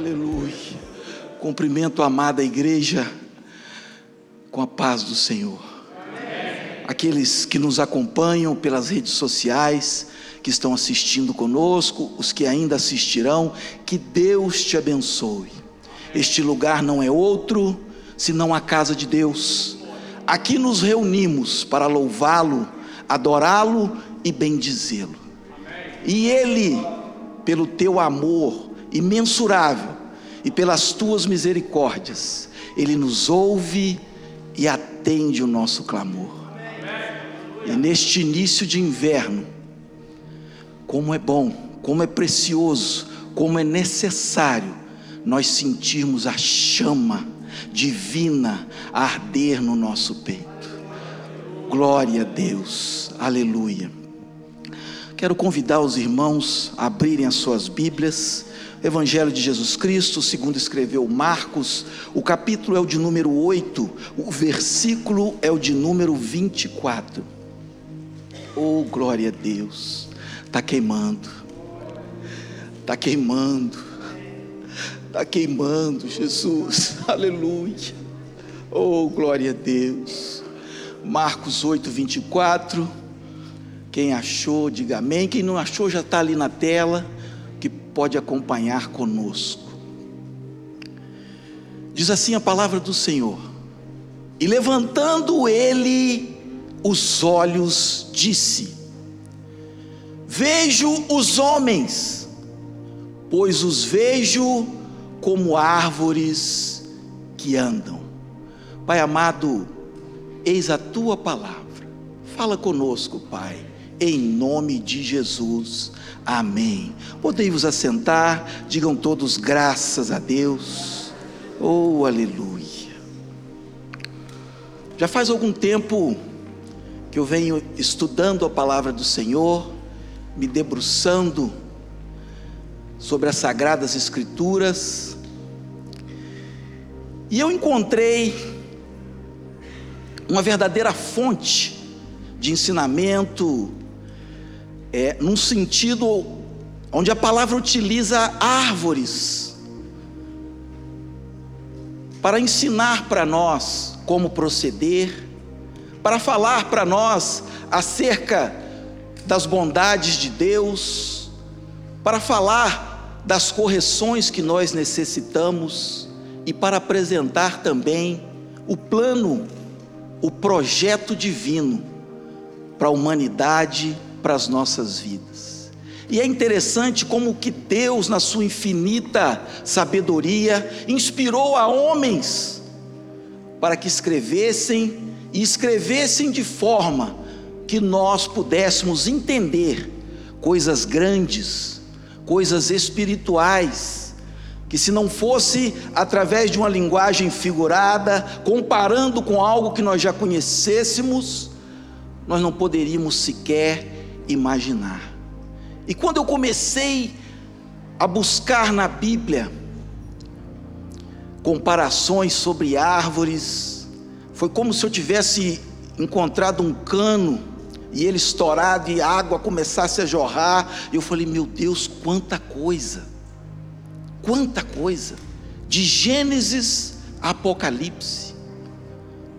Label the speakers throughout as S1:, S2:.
S1: Aleluia. Cumprimento a amada igreja com a paz do Senhor. Aqueles que nos acompanham pelas redes sociais, que estão assistindo conosco, os que ainda assistirão, que Deus te abençoe. Este lugar não é outro senão a casa de Deus. Aqui nos reunimos para louvá-lo, adorá-lo e bendizê-lo. E Ele, pelo teu amor imensurável e pelas tuas misericórdias, Ele nos ouve e atende o nosso clamor. E neste início de inverno, como é bom, como é precioso, como é necessário nós sentirmos a chama divina arder no nosso peito. Glória a Deus, aleluia. Quero convidar os irmãos a abrirem as suas Bíblias. Evangelho de Jesus Cristo, segundo escreveu Marcos, o capítulo é o de número 8, o versículo é o de número 24. Oh, glória a Deus. Está queimando. Está queimando. Está queimando, Jesus. Aleluia. Oh, glória a Deus. Marcos 8, 24. Quem achou, diga amém. Quem não achou, já está ali na tela, pode acompanhar conosco. Diz assim a palavra do Senhor: E levantando ele os olhos, disse: Vejo os homens, pois os vejo como árvores que andam. Pai amado, eis a tua palavra. Fala conosco, Pai, em nome de Jesus. Amém. Podem vos assentar, digam todos graças a Deus. Oh, aleluia. Já faz algum tempo que eu venho estudando a palavra do Senhor me debruçando sobre as Sagradas Escrituras, e eu encontrei uma verdadeira fonte de ensinamento, é, num sentido onde a palavra utiliza árvores para ensinar para nós como proceder, para falar para nós acerca das bondades de Deus, para falar das correções que nós necessitamos e para apresentar também o plano, o projeto divino para a humanidade, para as nossas vidas. E é interessante como que Deus, na sua infinita sabedoria, inspirou a homens para que escrevessem e escrevessem de forma que nós pudéssemos entender coisas grandes, coisas espirituais, que se não fosse através de uma linguagem figurada, comparando com algo que nós já conhecêssemos, nós não poderíamos sequer imaginar. E quando eu comecei a buscar na Bíblia comparações sobre árvores, foi como se eu tivesse encontrado um cano e ele estourado e a água começasse a jorrar. E eu falei: Meu Deus, quanta coisa, quanta coisa, de Gênesis a Apocalipse.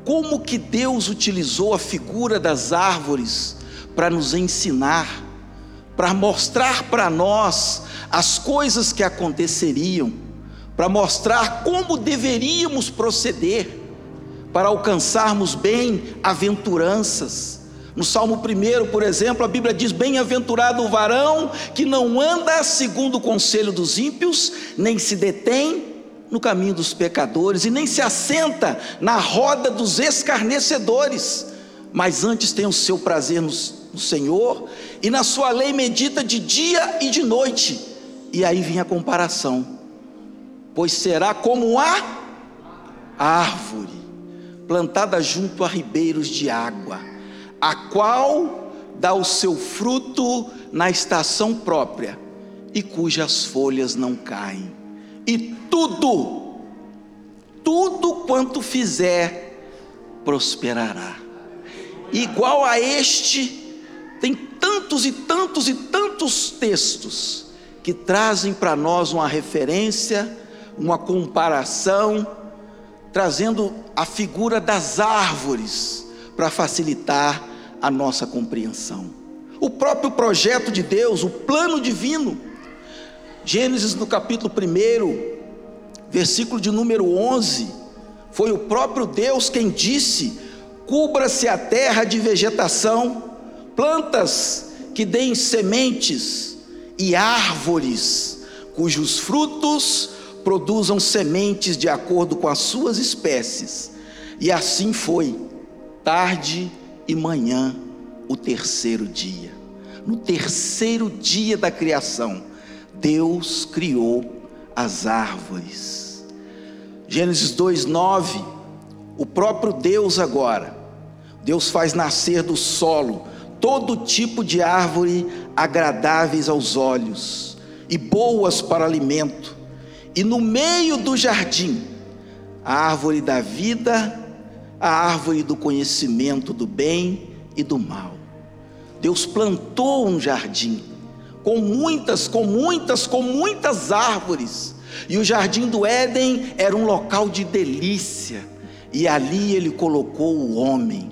S1: Como que Deus utilizou a figura das árvores para nos ensinar, para mostrar para nós as coisas que aconteceriam, para mostrar como deveríamos proceder para alcançarmos bem-aventuranças. No Salmo 1, por exemplo, a Bíblia diz: Bem-aventurado o varão que não anda segundo o conselho dos ímpios, nem se detém no caminho dos pecadores, e nem se assenta na roda dos escarnecedores, mas antes tem o seu prazer no, no Senhor, e na sua lei medita de dia e de noite. E aí vem a comparação: pois será como a árvore plantada junto a ribeiros de água a qual dá o seu fruto na estação própria e cujas folhas não caem. E tudo, tudo quanto fizer, prosperará. Igual a este, tem tantos e tantos e tantos textos que trazem para nós uma referência uma comparação, trazendo a figura das árvores para facilitar a nossa compreensão. O próprio projeto de Deus, o plano divino. Gênesis no capítulo 1, versículo de número 11, foi o próprio Deus quem disse: cubra-se a terra de vegetação, plantas que deem sementes e árvores cujos frutos produzam sementes de acordo com as suas espécies. E assim foi, tarde e manhã, o terceiro dia. No terceiro dia da criação, Deus criou as árvores. Gênesis 2:9, o próprio Deus agora, Deus faz nascer do solo todo tipo de árvore agradáveis aos olhos e boas para alimento, e no meio do jardim, a árvore da vida, a árvore do conhecimento do bem e do mal. Deus plantou um jardim com muitas, com muitas, com muitas árvores. E o jardim do Éden era um local de delícia, e ali ele colocou o homem.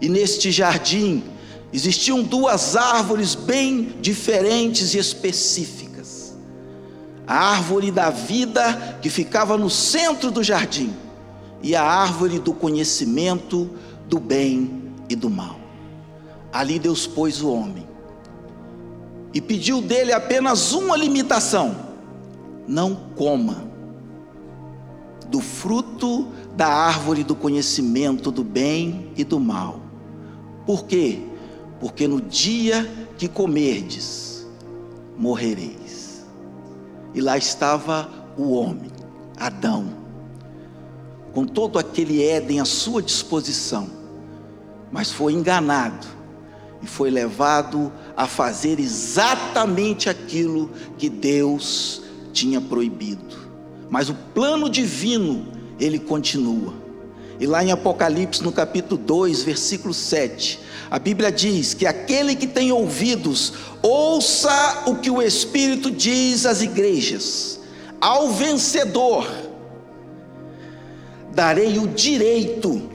S1: E neste jardim existiam duas árvores bem diferentes e específicas. A árvore da vida, que ficava no centro do jardim, e a árvore do conhecimento do bem e do mal. Ali Deus pôs o homem e pediu dele apenas uma limitação: não coma do fruto da árvore do conhecimento do bem e do mal. Por quê? Porque no dia que comerdes, morrereis. E lá estava o homem, Adão, com todo aquele Éden à sua disposição, mas foi enganado e foi levado a fazer exatamente aquilo que Deus tinha proibido. Mas o plano divino, ele continua. E lá em Apocalipse, no capítulo 2, versículo 7, a Bíblia diz que aquele que tem ouvidos, ouça o que o Espírito diz às igrejas. Ao vencedor, darei o direito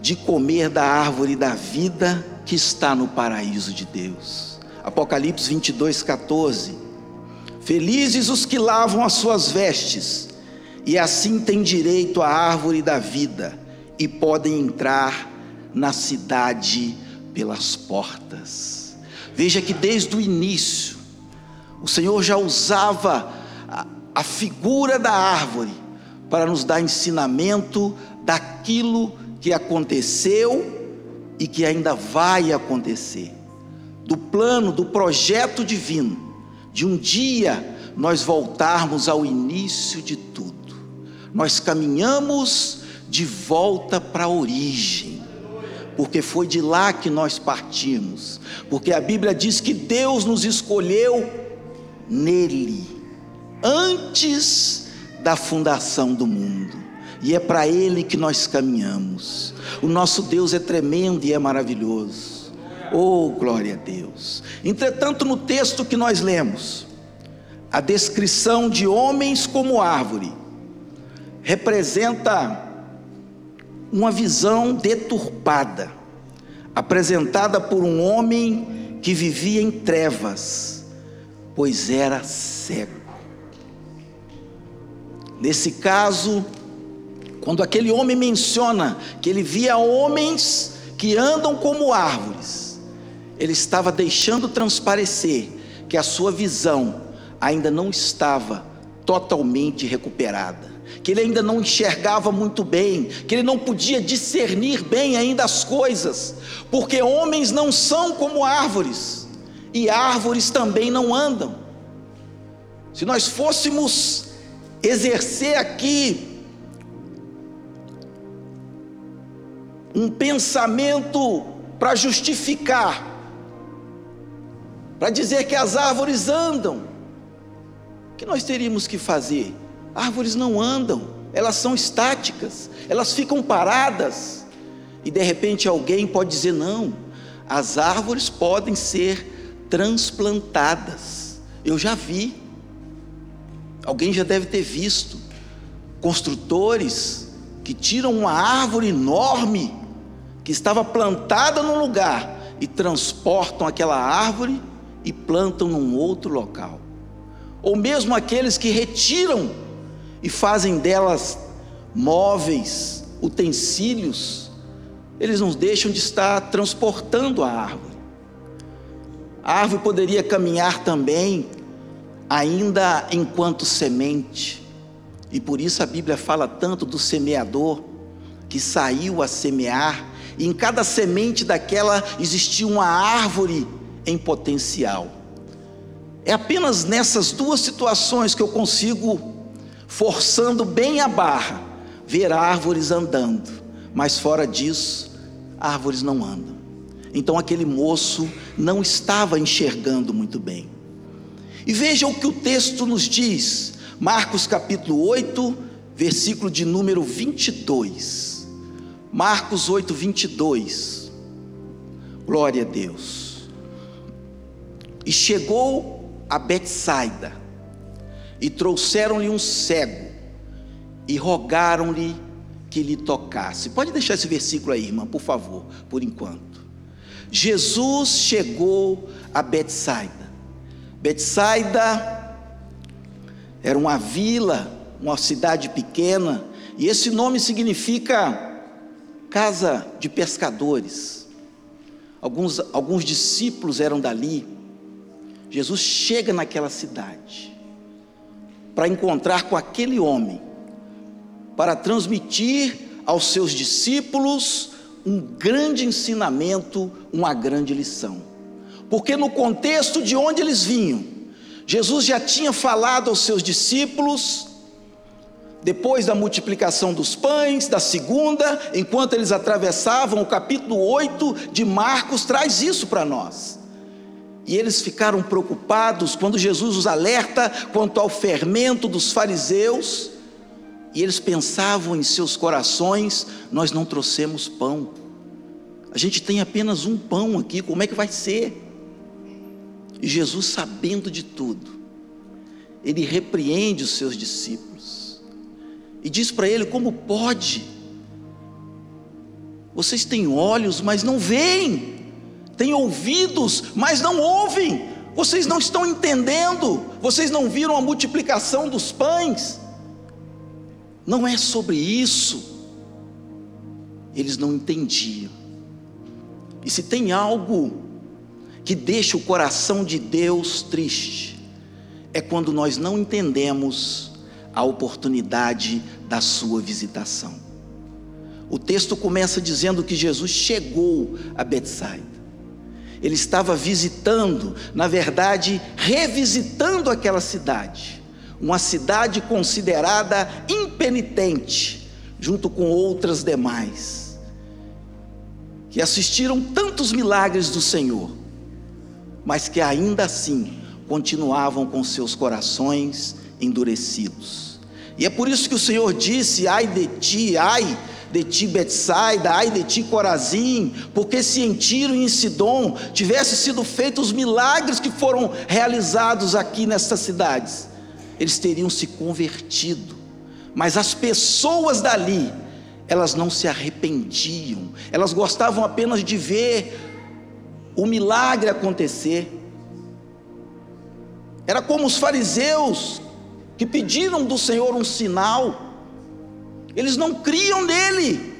S1: de comer da árvore da vida que está no paraíso de Deus. Apocalipse 22, 14. Felizes os que lavam as suas vestes, e assim têm direito à árvore da vida, e podem entrar na cidade pelas portas. Veja que desde o início, o Senhor já usava a, a figura da árvore para nos dar ensinamento daquilo que aconteceu e que ainda vai acontecer, do plano, do projeto divino, de um dia nós voltarmos ao início de tudo. Nós caminhamos de volta para a origem, porque foi de lá que nós partimos, porque a Bíblia diz que Deus nos escolheu nele, antes da fundação do mundo e é para Ele que nós caminhamos. O nosso Deus é tremendo e é maravilhoso. Oh, glória a Deus. Entretanto, no texto que nós lemos, a descrição de homens como árvore representa uma visão deturpada, apresentada por um homem que vivia em trevas, pois era cego. Nesse caso, quando aquele homem menciona que ele via homens que andam como árvores, ele estava deixando transparecer que a sua visão ainda não estava totalmente recuperada, que ele ainda não enxergava muito bem, que ele não podia discernir bem ainda as coisas, porque homens não são como árvores, e árvores também não andam. Se nós fôssemos exercer aqui um pensamento para justificar, para dizer que as árvores andam. O que nós teríamos que fazer? Árvores não andam, elas são estáticas, elas ficam paradas. E de repente alguém pode dizer: não, as árvores podem ser transplantadas. Eu já vi. Alguém já deve ter visto construtores que tiram uma árvore enorme que estava plantada num lugar e transportam aquela árvore e plantam num outro local. Ou mesmo aqueles que retiram e fazem delas móveis, utensílios, eles não deixam de estar transportando a árvore. A árvore poderia caminhar também, ainda enquanto semente, e por isso a Bíblia fala tanto do semeador que saiu a semear, e em cada semente daquela existia uma árvore em potencial. É apenas nessas duas situações que eu consigo, forçando bem a barra, ver árvores andando, mas fora disso, árvores não andam. Então aquele moço não estava enxergando muito bem. E veja o que o texto nos diz, Marcos capítulo 8, versículo de número 22. Marcos 8, 22. Glória a Deus. E chegou a Betsaida, e trouxeram-lhe um cego, e rogaram-lhe que lhe tocasse. Pode deixar esse versículo aí, irmã, por favor, por enquanto. Jesus chegou a Betsaida. Betsaida era uma vila, uma cidade pequena, e esse nome significa casa de pescadores. Alguns, alguns discípulos eram dali. Jesus chega naquela cidade para encontrar com aquele homem para transmitir aos seus discípulos um grande ensinamento, uma grande lição. Porque no contexto de onde eles vinham, Jesus já tinha falado aos seus discípulos, depois da multiplicação dos pães, da segunda, enquanto eles atravessavam, o capítulo 8 de Marcos traz isso para nós. E eles ficaram preocupados quando Jesus os alerta quanto ao fermento dos fariseus e eles pensavam em seus corações: nós não trouxemos pão, a gente tem apenas um pão aqui, como é que vai ser? E Jesus, sabendo de tudo, ele repreende os seus discípulos e diz para ele: como pode? Vocês têm olhos, mas não veem, têm ouvidos, mas não ouvem, vocês não estão entendendo, vocês não viram a multiplicação dos pães. Não é sobre isso. Eles não entendiam. E se tem algo que deixa o coração de Deus triste, é quando nós não entendemos a oportunidade da sua visitação. O texto começa dizendo que Jesus chegou a Betsaida. Ele estava visitando, na verdade, revisitando aquela cidade uma cidade considerada impenitente, junto com outras demais, que assistiram tantos milagres do Senhor, mas que ainda assim continuavam com seus corações endurecidos. E é por isso que o Senhor disse: ai de ti, ai de ti Betsaida, ai de ti Corazim, porque se em Tiro e em Sidom tivessem sido feitos os milagres que foram realizados aqui nessas cidades, eles teriam se convertido. Mas as pessoas dali, elas não se arrependiam, elas gostavam apenas de ver o milagre acontecer. Era como os fariseus que pediram do Senhor um sinal, eles não criam nele,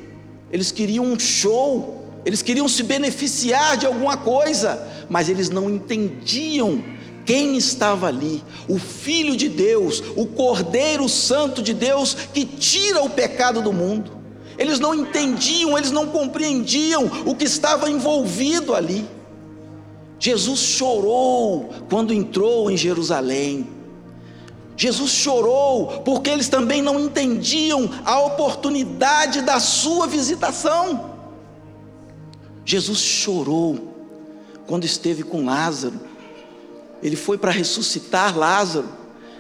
S1: eles queriam um show, eles queriam se beneficiar de alguma coisa, mas eles não entendiam quem estava ali? O Filho de Deus, o Cordeiro Santo de Deus que tira o pecado do mundo. Eles não entendiam, eles não compreendiam o que estava envolvido ali. Jesus chorou quando entrou em Jerusalém. Jesus chorou porque eles também não entendiam a oportunidade da sua visitação. Jesus chorou quando esteve com Lázaro ele foi para ressuscitar Lázaro.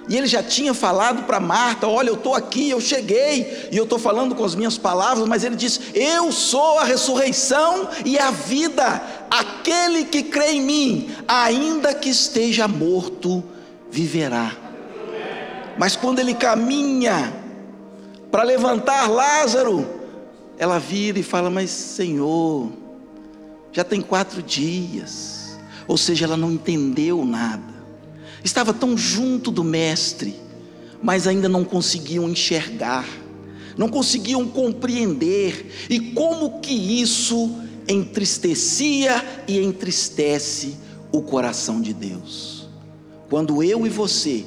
S1: E ele já tinha falado para Marta: Olha, eu estou aqui, eu cheguei, e eu estou falando com as minhas palavras, mas ele disse: Eu sou a ressurreição e a vida. Aquele que crê em mim, ainda que esteja morto, viverá. Mas quando ele caminha para levantar Lázaro, ela vira e fala: Mas Senhor, já tem quatro dias. Ou seja, ela não entendeu nada. Estava tão junto do Mestre, mas ainda não conseguiam enxergar, não conseguiam compreender. E como que isso entristecia e entristece o coração de Deus? Quando eu e você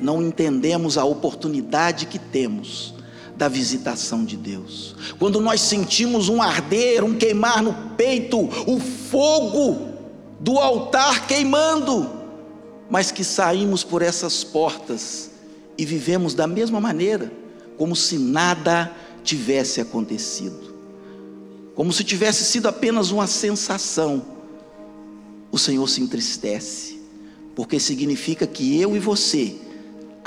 S1: não entendemos a oportunidade que temos da visitação de Deus. Quando nós sentimos um arder, um queimar no peito, o fogo do altar queimando, mas que saímos por essas portas e vivemos da mesma maneira, como se nada tivesse acontecido, como se tivesse sido apenas uma sensação, o Senhor se entristece, porque significa que eu e você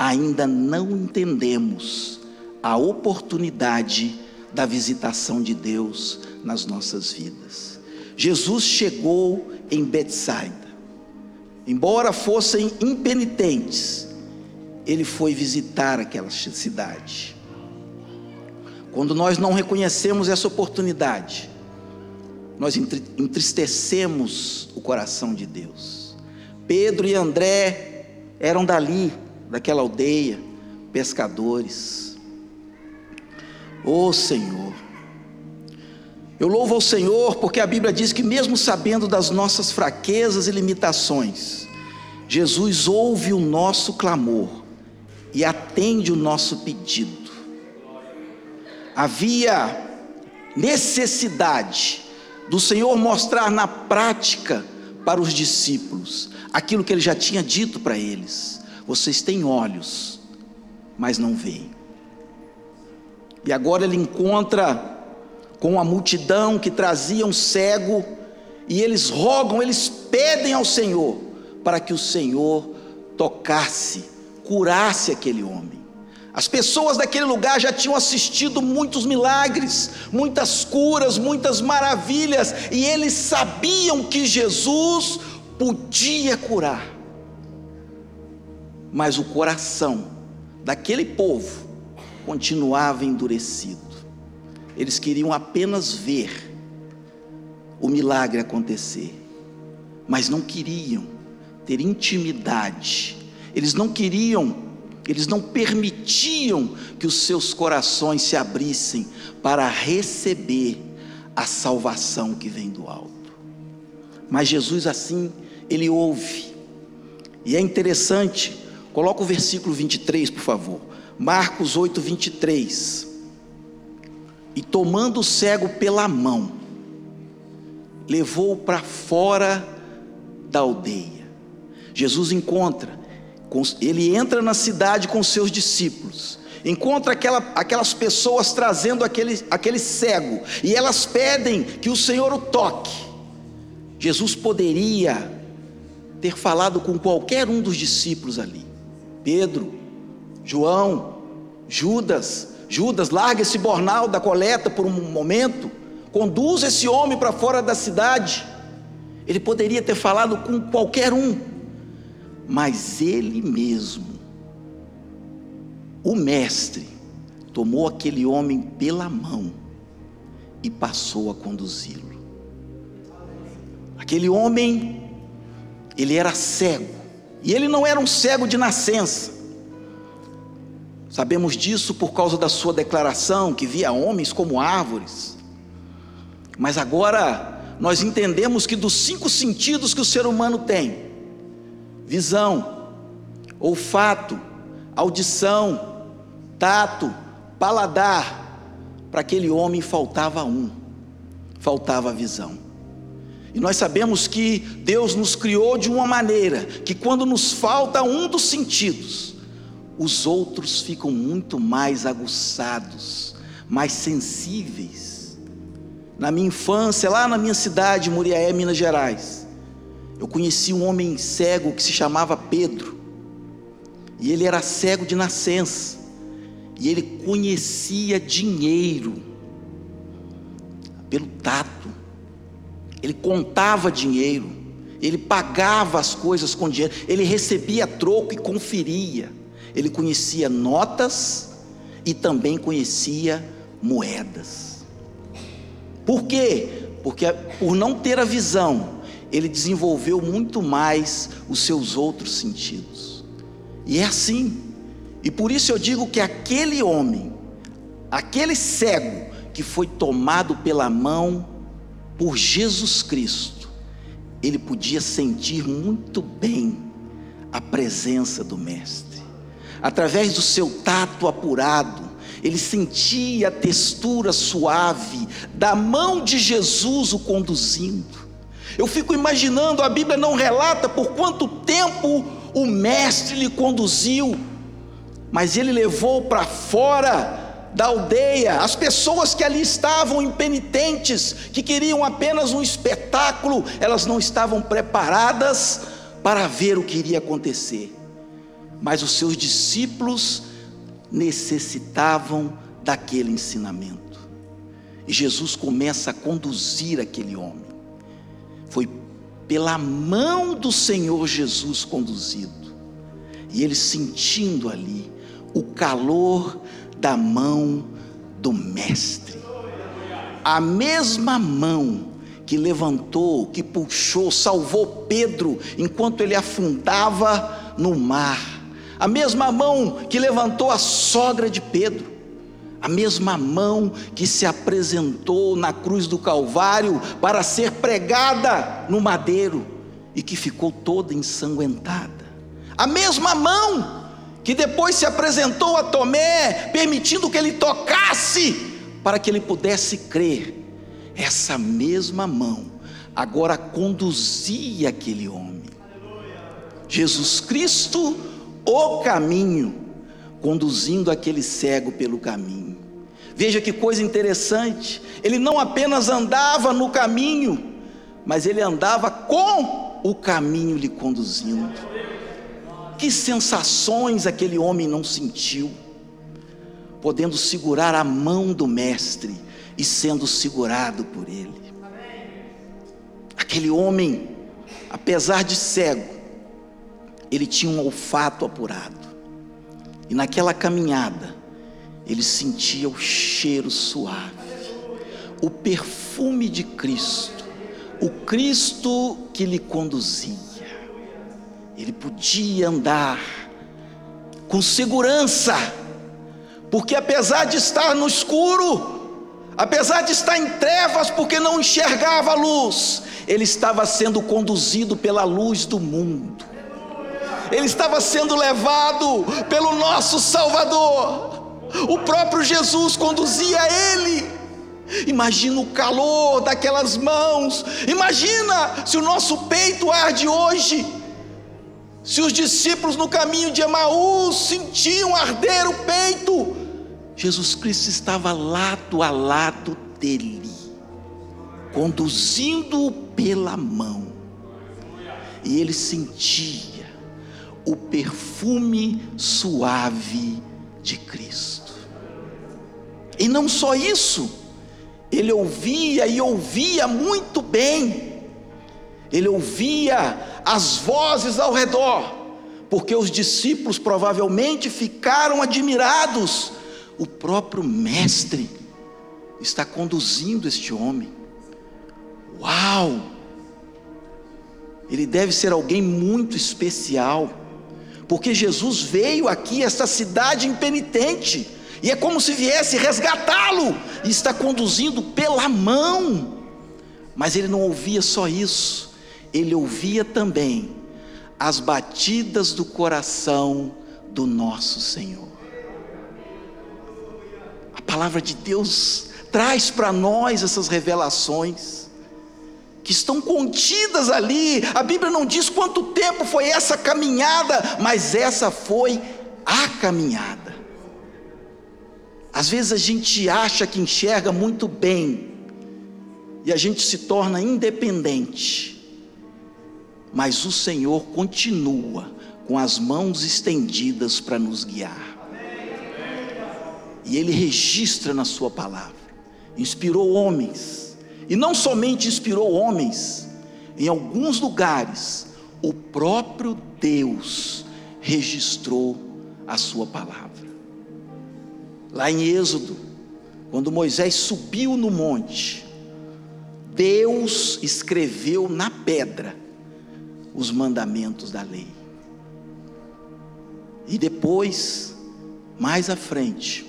S1: ainda não entendemos a oportunidade da visitação de Deus nas nossas vidas. Jesus chegou em Betsaida. Embora fossem impenitentes, ele foi visitar aquela cidade. Quando nós não reconhecemos essa oportunidade, nós entristecemos o coração de Deus. Pedro e André eram dali, daquela aldeia, pescadores. Oh Senhor, eu louvo ao Senhor porque a Bíblia diz que, mesmo sabendo das nossas fraquezas e limitações, Jesus ouve o nosso clamor e atende o nosso pedido. Havia necessidade do Senhor mostrar na prática para os discípulos aquilo que ele já tinha dito para eles. Vocês têm olhos, mas não veem. E agora ele encontra com a multidão que trazia um cego, e eles rogam, eles pedem ao Senhor para que o Senhor tocasse, curasse aquele homem. As pessoas daquele lugar já tinham assistido muitos milagres, muitas curas, muitas maravilhas, e eles sabiam que Jesus podia curar mas o coração daquele povo continuava endurecido. Eles queriam apenas ver o milagre acontecer, mas não queriam ter intimidade. Eles não queriam, eles não permitiam que os seus corações se abrissem para receber a salvação que vem do alto. Mas Jesus assim, ele ouve. E é interessante Coloca o versículo 23, por favor. Marcos 8, 23. E tomando o cego pela mão, levou-o para fora da aldeia. Jesus encontra, ele entra na cidade com seus discípulos, encontra aquela, aquelas pessoas trazendo aquele, aquele cego, e elas pedem que o Senhor o toque. Jesus poderia ter falado com qualquer um dos discípulos ali, Pedro, João, Judas. Judas, larga esse bornal da coleta por um momento, conduz esse homem para fora da cidade. Ele poderia ter falado com qualquer um, mas ele mesmo, o Mestre, tomou aquele homem pela mão e passou a conduzi-lo. Aquele homem, ele era cego, e ele não era um cego de nascença. Sabemos disso por causa da sua declaração, que via homens como árvores. Mas agora nós entendemos que dos cinco sentidos que o ser humano tem visão, olfato, audição, tato, paladar para aquele homem faltava um, faltava visão. E nós sabemos que Deus nos criou de uma maneira que quando nos falta um dos sentidos, os outros ficam muito mais aguçados, mais sensíveis. Na minha infância, lá na minha cidade, Muriaé, Minas Gerais, eu conheci um homem cego que se chamava Pedro. E ele era cego de nascença. E ele conhecia dinheiro pelo tato ele contava dinheiro, ele pagava as coisas com dinheiro, ele recebia troco e conferia. ele conhecia notas e também conhecia moedas. Por quê? Porque por não ter a visão, ele desenvolveu muito mais os seus outros sentidos. E é assim. E por isso eu digo que aquele homem, aquele cego que foi tomado pela mão por Jesus Cristo, ele podia sentir muito bem a presença do Mestre. Através do seu tato apurado, ele sentia a textura suave da mão de Jesus o conduzindo. Eu fico imaginando, a Bíblia não relata por quanto tempo o Mestre lhe conduziu, mas ele levou para fora da aldeia, as pessoas que ali estavam impenitentes, que queriam apenas um espetáculo, elas não estavam preparadas para ver o que iria acontecer. Mas os seus discípulos necessitavam daquele ensinamento. E Jesus começa a conduzir aquele homem. Foi pela mão do Senhor Jesus conduzido. E ele sentindo ali o calor da mão do Mestre. A mesma mão que levantou, que puxou, salvou Pedro enquanto ele afundava no mar. A mesma mão que levantou a sogra de Pedro. A mesma mão que se apresentou na cruz do Calvário para ser pregada no madeiro e que ficou toda ensanguentada. A mesma mão que depois se apresentou a Tomé, permitindo que ele tocasse, para que ele pudesse crer. Essa mesma mão agora conduzia aquele homem. Jesus Cristo, o caminho, conduzindo aquele cego pelo caminho. Veja que coisa interessante, ele não apenas andava no caminho, mas ele andava com o caminho lhe conduzindo. Que sensações aquele homem não sentiu, podendo segurar a mão do Mestre e sendo segurado por ele. Aquele homem, apesar de cego, ele tinha um olfato apurado, e naquela caminhada, ele sentia o cheiro suave, o perfume de Cristo, o Cristo que lhe conduzia ele podia andar com segurança, porque apesar de estar no escuro, apesar de estar em trevas, porque não enxergava a luz, ele estava sendo conduzido pela luz do mundo, ele estava sendo levado pelo nosso Salvador, o próprio Jesus conduzia ele. Imagina o calor daquelas mãos, imagina se o nosso peito arde hoje se os discípulos no caminho de Emaús sentiam arder o peito, Jesus Cristo estava lado a lado dele, conduzindo-o pela mão, e ele sentia o perfume suave de Cristo. E não só isso, ele ouvia e ouvia muito bem, ele ouvia as vozes ao redor, porque os discípulos provavelmente ficaram admirados. O próprio Mestre está conduzindo este homem. Uau! Ele deve ser alguém muito especial, porque Jesus veio aqui, esta cidade impenitente, e é como se viesse resgatá-lo, e está conduzindo pela mão. Mas ele não ouvia só isso, ele ouvia também as batidas do coração do nosso Senhor. A palavra de Deus traz para nós essas revelações que estão contidas ali. A Bíblia não diz quanto tempo foi essa caminhada, mas essa foi a caminhada. Às vezes a gente acha que enxerga muito bem e a gente se torna independente mas o Senhor continua com as mãos estendidas para nos guiar. E Ele registra na Sua palavra, inspirou homens, e não somente inspirou homens, em alguns lugares, o próprio Deus registrou a sua palavra. Lá em Êxodo, quando Moisés subiu no monte, Deus escreveu na pedra os mandamentos da lei. E depois, mais à frente,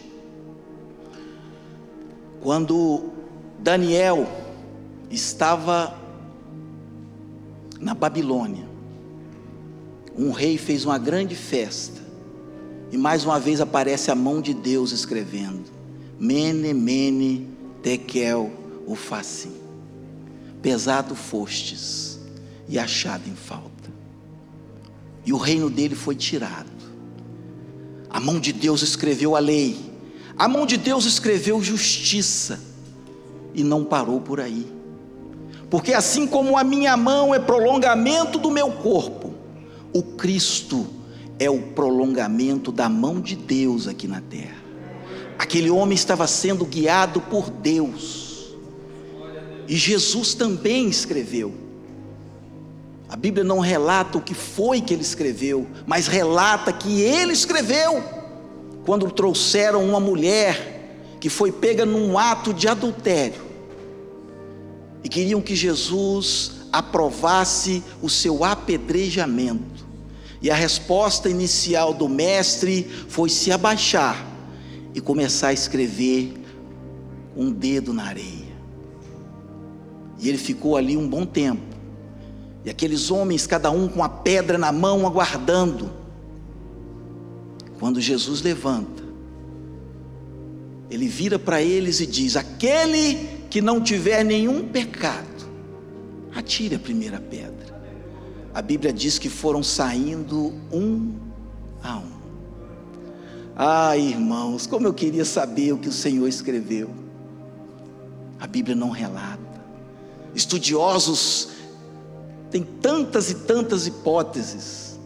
S1: quando Daniel estava na Babilônia, um rei fez uma grande festa, e mais uma vez aparece a mão de Deus escrevendo: Mene, Mene, Tekel, Ufassim. Pesado fostes e achado em falta. E o reino dele foi tirado. A mão de Deus escreveu a lei. A mão de Deus escreveu justiça. E não parou por aí. Porque assim como a minha mão é prolongamento do meu corpo, o Cristo é o prolongamento da mão de Deus aqui na terra. Aquele homem estava sendo guiado por Deus. E Jesus também escreveu. A Bíblia não relata o que foi que ele escreveu, mas relata que ele escreveu quando trouxeram uma mulher que foi pega num ato de adultério e queriam que Jesus aprovasse o seu apedrejamento. E a resposta inicial do mestre foi se abaixar e começar a escrever um dedo na areia. E ele ficou ali um bom tempo e aqueles homens, cada um com a pedra na mão, aguardando. Quando Jesus levanta, ele vira para eles e diz: Aquele que não tiver nenhum pecado, atire a primeira pedra. A Bíblia diz que foram saindo um a um. Ah, irmãos, como eu queria saber o que o Senhor escreveu. A Bíblia não relata. Estudiosos tem tantas e tantas hipóteses.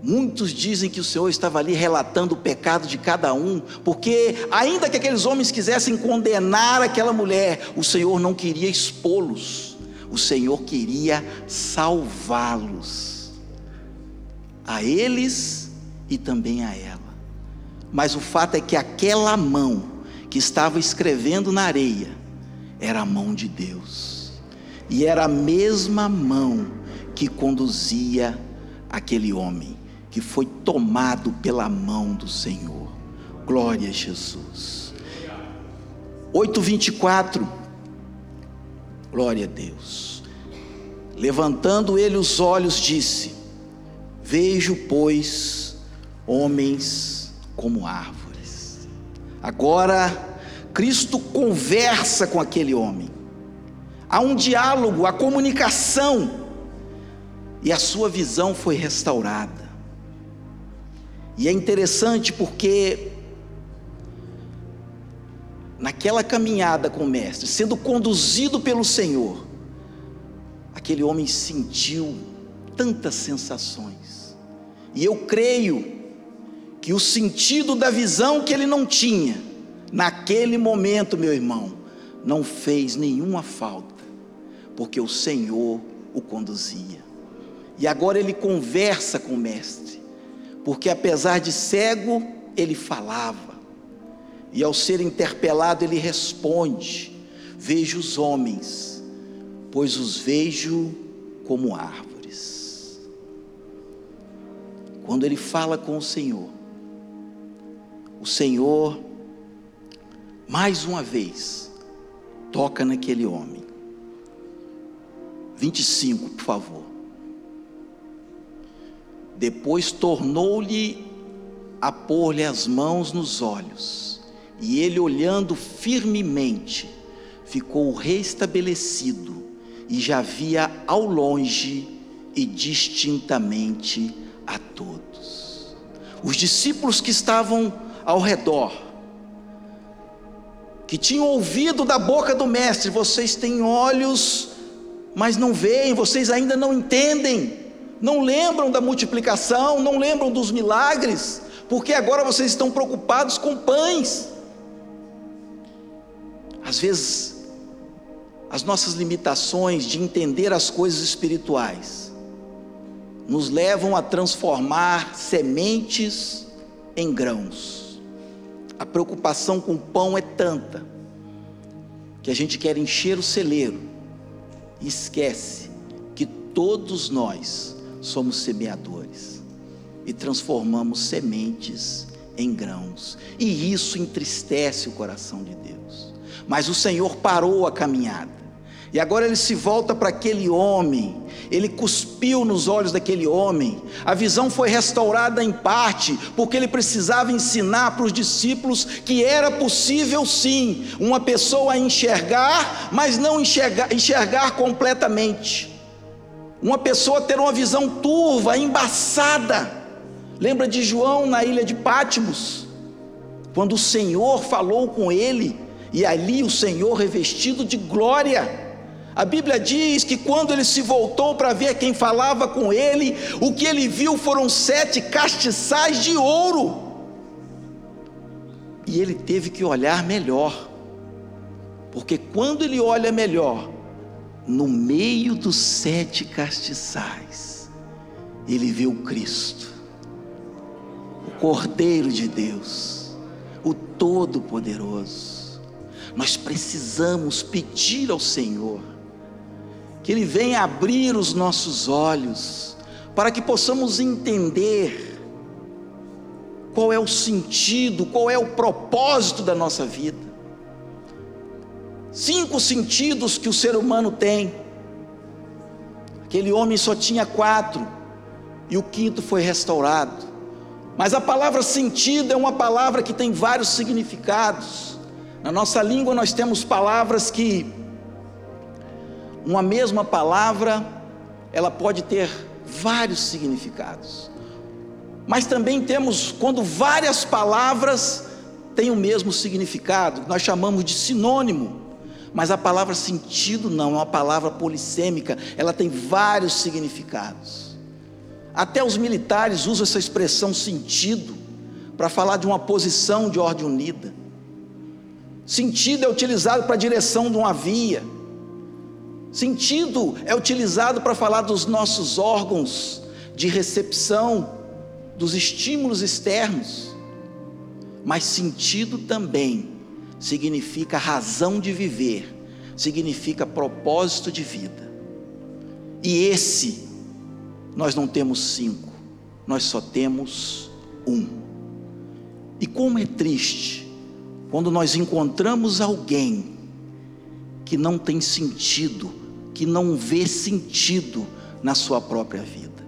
S1: Muitos dizem que o Senhor estava ali relatando o pecado de cada um, porque, ainda que aqueles homens quisessem condenar aquela mulher, o Senhor não queria expô-los, o Senhor queria salvá-los, a eles e também a ela. Mas o fato é que aquela mão que estava escrevendo na areia era a mão de Deus. E era a mesma mão que conduzia aquele homem, que foi tomado pela mão do Senhor. Glória a Jesus. 8:24. Glória a Deus. Levantando ele os olhos, disse: Vejo, pois, homens como árvores. Agora, Cristo conversa com aquele homem há um diálogo, a comunicação, e a sua visão foi restaurada. E é interessante porque, naquela caminhada com o Mestre, sendo conduzido pelo Senhor, aquele homem sentiu tantas sensações, e eu creio que o sentido da visão que ele não tinha, naquele momento, meu irmão, não fez nenhuma falta porque o Senhor o conduzia. E agora ele conversa com o Mestre, porque apesar de cego, ele falava, e ao ser interpelado, ele responde: Vejo os homens, pois os vejo como árvores. Quando ele fala com o Senhor, o Senhor, mais uma vez, toca naquele homem 25, por favor. Depois tornou-lhe a pôr-lhe as mãos nos olhos, e ele, olhando firmemente, ficou restabelecido e já via ao longe e distintamente a todos. Os discípulos que estavam ao redor, que tinham ouvido da boca do Mestre: vocês têm olhos mas não veem, vocês ainda não entendem, não lembram da multiplicação, não lembram dos milagres, porque agora vocês estão preocupados com pães. Às vezes, as nossas limitações de entender as coisas espirituais nos levam a transformar sementes em grãos. A preocupação com o pão é tanta que a gente quer encher o celeiro esquece que todos nós somos semeadores e transformamos sementes em grãos, e isso entristece o coração de Deus. Mas o Senhor parou a caminhada. E agora ele se volta para aquele homem, ele cuspiu nos olhos daquele homem, a visão foi restaurada em parte, porque ele precisava ensinar para os discípulos que era possível sim uma pessoa enxergar, mas não enxergar, enxergar completamente, uma pessoa ter uma visão turva, embaçada. Lembra de João na ilha de Pátimos, quando o Senhor falou com ele, e ali o Senhor revestido de glória, a Bíblia diz que quando ele se voltou para ver quem falava com ele, o que ele viu foram sete castiçais de ouro. E ele teve que olhar melhor, porque quando ele olha melhor, no meio dos sete castiçais, ele vê o Cristo, o Cordeiro de Deus, o Todo-Poderoso. Nós precisamos pedir ao Senhor que Ele venha abrir os nossos olhos, para que possamos entender qual é o sentido, qual é o propósito da nossa vida. Cinco sentidos que o ser humano tem. Aquele homem só tinha quatro, e o quinto foi restaurado. Mas a palavra sentido é uma palavra que tem vários significados. Na nossa língua nós temos palavras que uma mesma palavra, ela pode ter vários significados. Mas também temos quando várias palavras têm o mesmo significado, nós chamamos de sinônimo. Mas a palavra sentido não, é uma palavra polissêmica, ela tem vários significados. Até os militares usam essa expressão sentido para falar de uma posição de ordem unida. Sentido é utilizado para a direção de uma via. Sentido é utilizado para falar dos nossos órgãos de recepção dos estímulos externos. Mas sentido também significa razão de viver, significa propósito de vida. E esse nós não temos cinco, nós só temos um. E como é triste quando nós encontramos alguém que não tem sentido que não vê sentido na sua própria vida.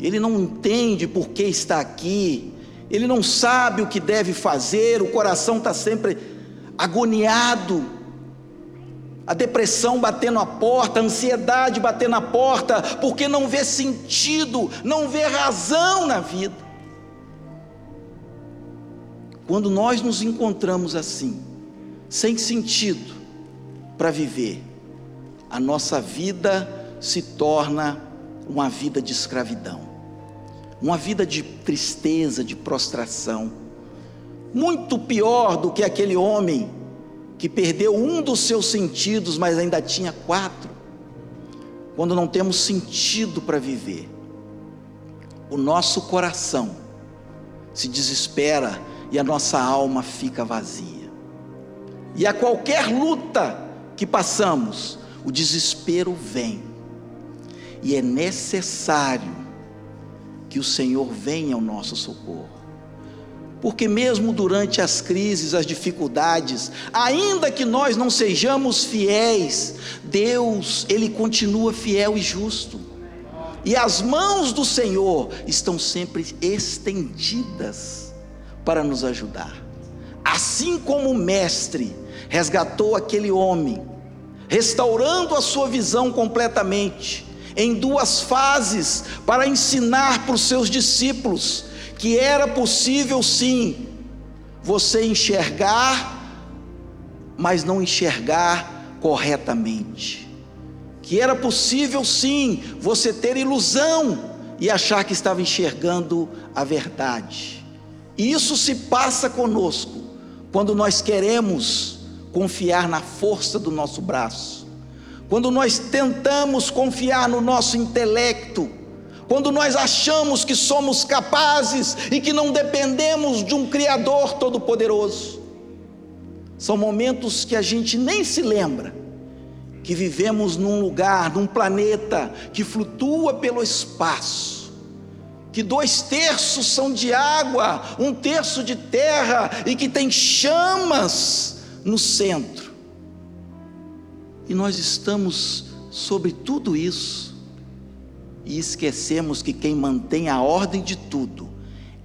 S1: Ele não entende por que está aqui, ele não sabe o que deve fazer, o coração está sempre agoniado, a depressão batendo a porta, a ansiedade batendo na porta, porque não vê sentido, não vê razão na vida. Quando nós nos encontramos assim, sem sentido para viver, a nossa vida se torna uma vida de escravidão, uma vida de tristeza, de prostração, muito pior do que aquele homem que perdeu um dos seus sentidos, mas ainda tinha quatro. Quando não temos sentido para viver, o nosso coração se desespera e a nossa alma fica vazia. E a qualquer luta que passamos, o desespero vem, e é necessário que o Senhor venha ao nosso socorro. Porque mesmo durante as crises, as dificuldades, ainda que nós não sejamos fiéis, Deus, ele continua fiel e justo. E as mãos do Senhor estão sempre estendidas para nos ajudar. Assim como o mestre resgatou aquele homem restaurando a sua visão completamente, em duas fases, para ensinar para os seus discípulos que era possível sim você enxergar, mas não enxergar corretamente. Que era possível sim você ter ilusão e achar que estava enxergando a verdade. E isso se passa conosco quando nós queremos confiar na força do nosso braço, quando nós tentamos confiar no nosso intelecto, quando nós achamos que somos capazes e que não dependemos de um Criador Todo-Poderoso. São momentos que a gente nem se lembra que vivemos num lugar, num planeta que flutua pelo espaço, que dois terços são de água, um terço de terra e que tem chamas no centro. E nós estamos sobre tudo isso e esquecemos que quem mantém a ordem de tudo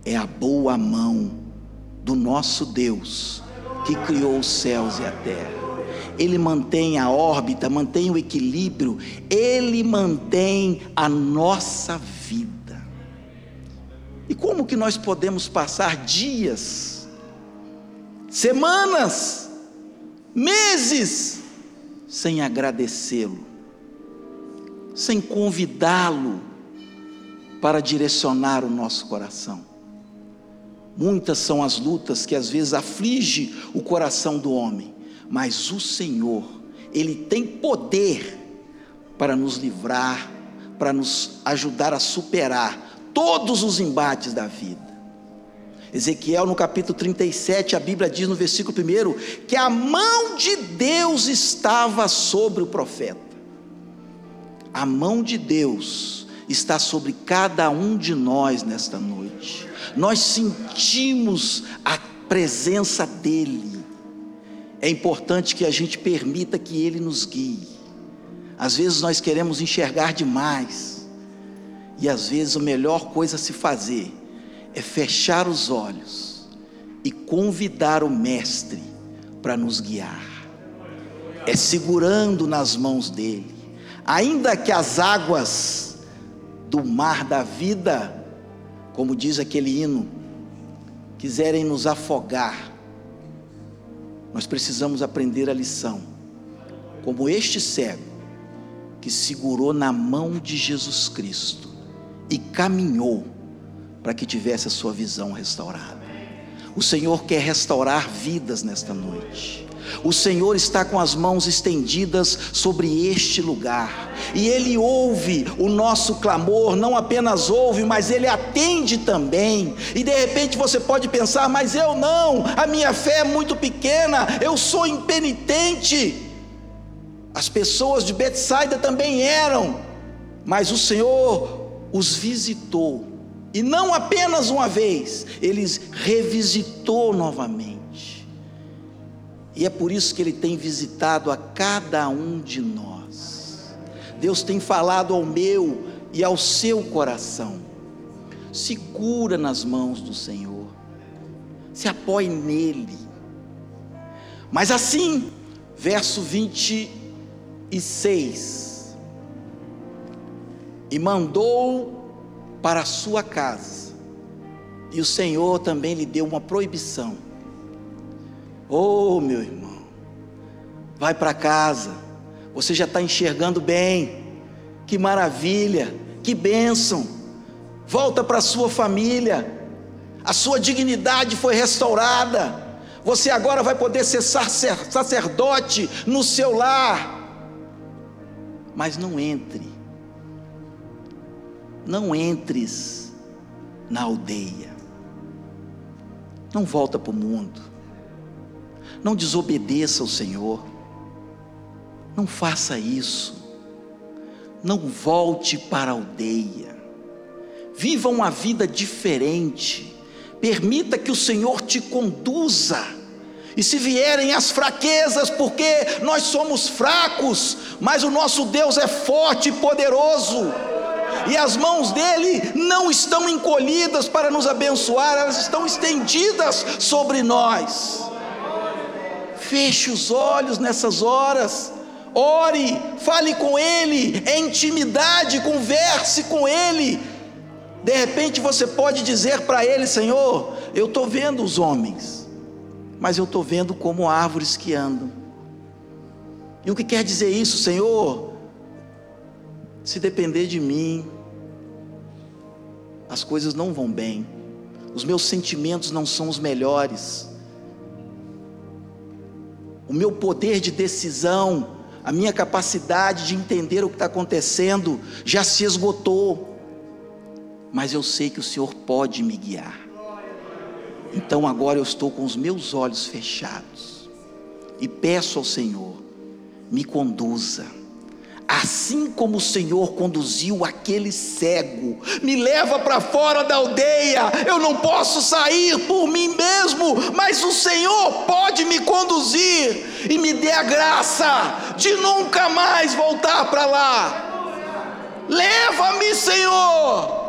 S1: é a boa mão do nosso Deus que criou os céus e a terra. Ele mantém a órbita, mantém o equilíbrio, ele mantém a nossa vida. E como que nós podemos passar dias, semanas, meses sem agradecê-lo, sem convidá-lo para direcionar o nosso coração? Muitas são as lutas que às vezes aflige o coração do homem, mas o Senhor, ele tem poder para nos livrar, para nos ajudar a superar todos os embates da vida. Ezequiel no capítulo 37, a Bíblia diz no versículo 1 que a mão de Deus estava sobre o profeta. A mão de Deus está sobre cada um de nós nesta noite nós sentimos a presença dEle. É importante que a gente permita que Ele nos guie. Às vezes nós queremos enxergar demais, e às vezes a melhor coisa a se fazer é fechar os olhos e convidar o Mestre para nos guiar. É segurando nas mãos dele, ainda que as águas do mar da vida como diz aquele hino, quiserem nos afogar, nós precisamos aprender a lição, como este cego que segurou na mão de Jesus Cristo e caminhou para que tivesse a sua visão restaurada. O Senhor quer restaurar vidas nesta noite. O Senhor está com as mãos estendidas sobre este lugar, e Ele ouve o nosso clamor, não apenas ouve, mas Ele atende também. E de repente você pode pensar, mas eu não, a minha fé é muito pequena, eu sou impenitente. As pessoas de Betsaida também eram, mas o Senhor os visitou, e não apenas uma vez, Ele revisitou novamente. E é por isso que Ele tem visitado a cada um de nós. Deus tem falado ao meu e ao seu coração. Segura nas mãos do Senhor, se apoie nele. Mas assim, verso 26: E mandou para a sua casa, e o Senhor também lhe deu uma proibição. Oh, meu irmão, vai para casa, você já está enxergando bem, que maravilha, que bênção, volta para a sua família, a sua dignidade foi restaurada, você agora vai poder ser sacerdote no seu lar, mas não entre, não entres na aldeia, não volta para o mundo, não desobedeça ao Senhor. Não faça isso. Não volte para a aldeia. Viva uma vida diferente. Permita que o Senhor te conduza. E se vierem as fraquezas, porque nós somos fracos, mas o nosso Deus é forte e poderoso, e as mãos dele não estão encolhidas para nos abençoar, elas estão estendidas sobre nós. Feche os olhos nessas horas. Ore, fale com Ele, é intimidade, converse com Ele. De repente você pode dizer para Ele: Senhor, eu estou vendo os homens, mas eu estou vendo como árvores que andam. E o que quer dizer isso, Senhor? Se depender de mim, as coisas não vão bem, os meus sentimentos não são os melhores o meu poder de decisão, a minha capacidade de entender o que está acontecendo já se esgotou. mas eu sei que o Senhor pode me guiar. Então agora eu estou com os meus olhos fechados e peço ao Senhor, me conduza assim como o Senhor conduziu aquele cego, me leva para fora da aldeia, eu não posso sair por mim mesmo, mas o Senhor pode me conduzir e me dê a graça de nunca mais voltar para lá. Leva-me, Senhor.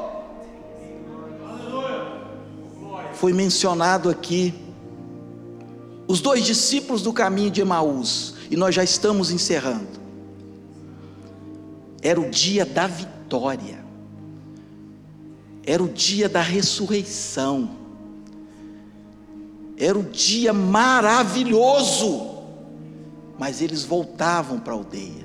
S1: Foi mencionado aqui os dois discípulos do caminho de Emaús, e nós já estamos encerrando. Era o dia da vitória, era o dia da ressurreição, era o dia maravilhoso, mas eles voltavam para a aldeia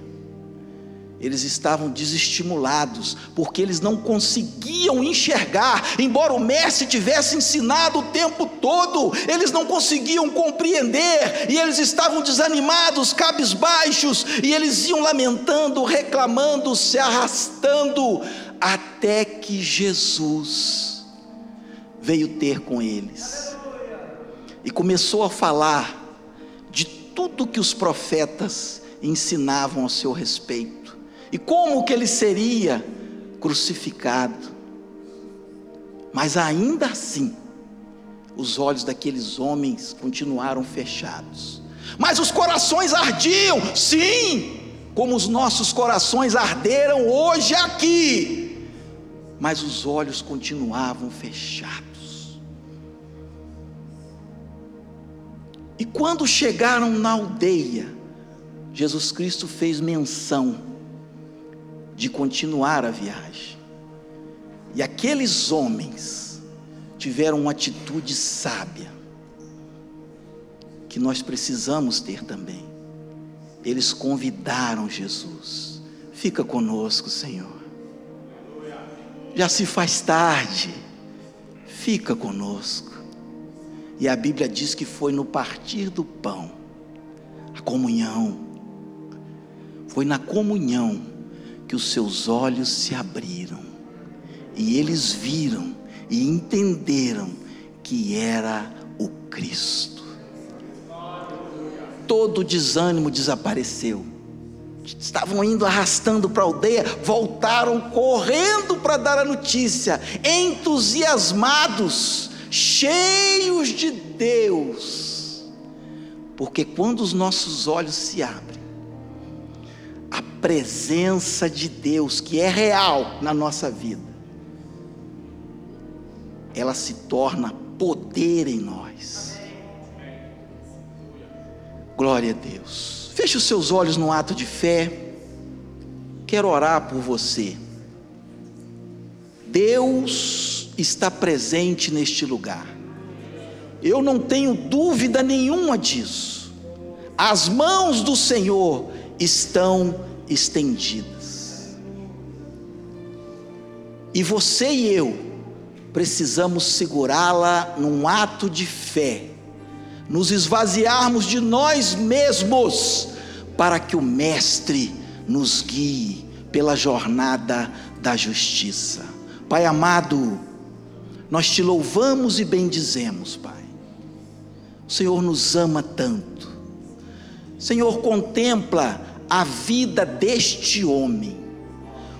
S1: eles estavam desestimulados, porque eles não conseguiam enxergar, embora o mestre tivesse ensinado o tempo todo, eles não conseguiam compreender, e eles estavam desanimados, cabisbaixos, e eles iam lamentando, reclamando, se arrastando, até que Jesus veio ter com eles, e começou a falar de tudo que os profetas ensinavam a seu respeito e como que ele seria crucificado. Mas ainda assim, os olhos daqueles homens continuaram fechados. Mas os corações ardiam, sim, como os nossos corações arderam hoje aqui. Mas os olhos continuavam fechados. E quando chegaram na aldeia, Jesus Cristo fez menção de continuar a viagem. E aqueles homens tiveram uma atitude sábia, que nós precisamos ter também. Eles convidaram Jesus: fica conosco, Senhor. Já se faz tarde, fica conosco. E a Bíblia diz que foi no partir do pão, a comunhão, foi na comunhão que os seus olhos se abriram e eles viram e entenderam que era o Cristo. Todo o desânimo desapareceu. Estavam indo arrastando para a aldeia, voltaram correndo para dar a notícia, entusiasmados, cheios de Deus. Porque quando os nossos olhos se abrem, presença de Deus, que é real na nossa vida, ela se torna poder em nós. Glória a Deus. Feche os seus olhos no ato de fé. Quero orar por você. Deus está presente neste lugar. Eu não tenho dúvida nenhuma disso. As mãos do Senhor estão estendidas. E você e eu precisamos segurá-la num ato de fé, nos esvaziarmos de nós mesmos, para que o Mestre nos guie pela jornada da justiça. Pai amado, nós te louvamos e bendizemos, Pai. O Senhor nos ama tanto. Senhor, contempla a vida deste homem.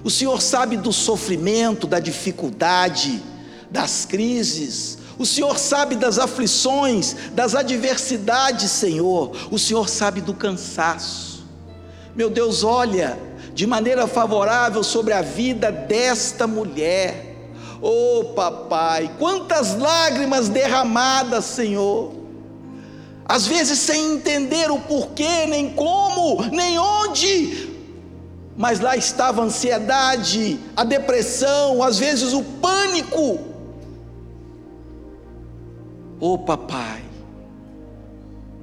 S1: O Senhor sabe do sofrimento, da dificuldade, das crises. O Senhor sabe das aflições, das adversidades, Senhor. O Senhor sabe do cansaço. Meu Deus, olha de maneira favorável sobre a vida desta mulher. Oh, papai, quantas lágrimas derramadas, Senhor às vezes sem entender o porquê, nem como, nem onde, mas lá estava a ansiedade, a depressão, às vezes o pânico. Oh, papai,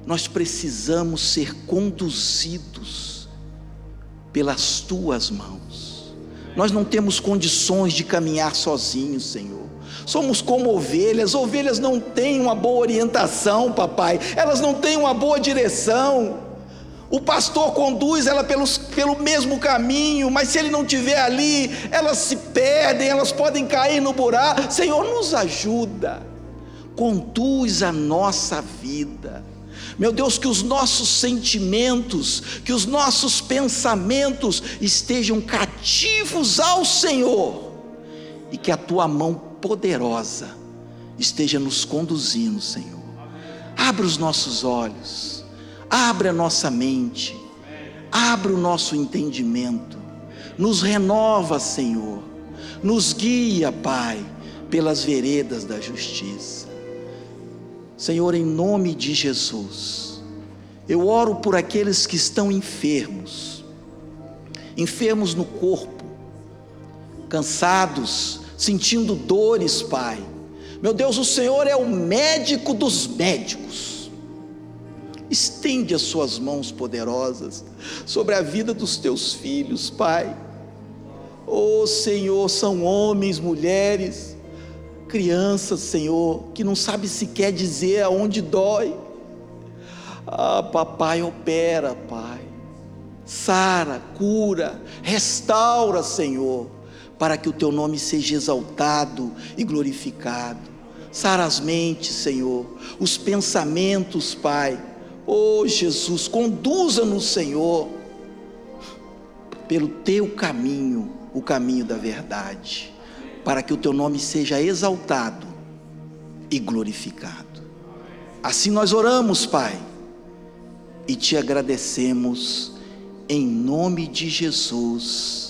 S1: nós precisamos ser conduzidos pelas tuas mãos. Nós não temos condições de caminhar sozinhos, Senhor. Somos como ovelhas, ovelhas não têm uma boa orientação, papai, elas não têm uma boa direção. O pastor conduz ela pelos, pelo mesmo caminho, mas se ele não estiver ali, elas se perdem, elas podem cair no buraco. Senhor, nos ajuda, conduz a nossa vida. Meu Deus, que os nossos sentimentos, que os nossos pensamentos estejam cativos ao Senhor e que a tua mão poderosa esteja nos conduzindo, Senhor. Abra os nossos olhos, abra a nossa mente, abra o nosso entendimento, nos renova, Senhor, nos guia, Pai, pelas veredas da justiça. Senhor, em nome de Jesus, eu oro por aqueles que estão enfermos, enfermos no corpo, cansados, sentindo dores, Pai. Meu Deus, o Senhor é o médico dos médicos. Estende as suas mãos poderosas sobre a vida dos teus filhos, Pai. Oh Senhor, são homens, mulheres, crianças, Senhor, que não sabe sequer dizer aonde dói. Ah, papai, opera, Pai. Sara, cura, restaura, Senhor, para que o teu nome seja exaltado e glorificado. Sara as mentes, Senhor, os pensamentos, Pai. Oh, Jesus, conduza-nos, Senhor, pelo teu caminho, o caminho da verdade para que o teu nome seja exaltado e glorificado. Assim nós oramos, Pai, e te agradecemos em nome de Jesus.